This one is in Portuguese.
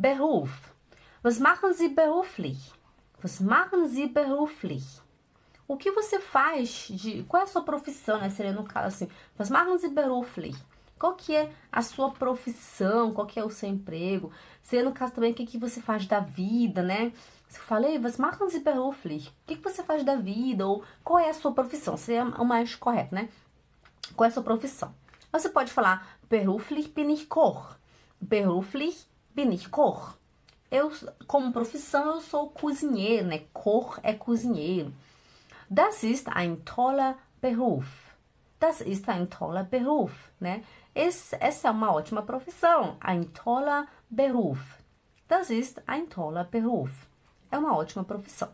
Beruf. Was machen Sie beruflich? Was machen Sie beruflich? O que você faz de. Qual é a sua profissão, né? Seria no caso assim. Was machen Sie beruflich? Qual que é a sua profissão? Qual que é o seu emprego? Seria no caso também o que, que você faz da vida, né? Se eu falei, was machen Sie beruflich? O que, que você faz da vida? Ou qual é a sua profissão? Seria o mais correto, né? Qual é a sua profissão? Você pode falar beruflich bin ich Koch. Beruflich bin ich Koch. Eu, como profissão, eu sou cozinheiro, né? Koch é cozinheiro. Das ist ein toller Beruf. Das ist ein toller Beruf, né? Esse, essa é uma ótima profissão. Ein toller Beruf. Das ist ein toller Beruf. É uma ótima profissão.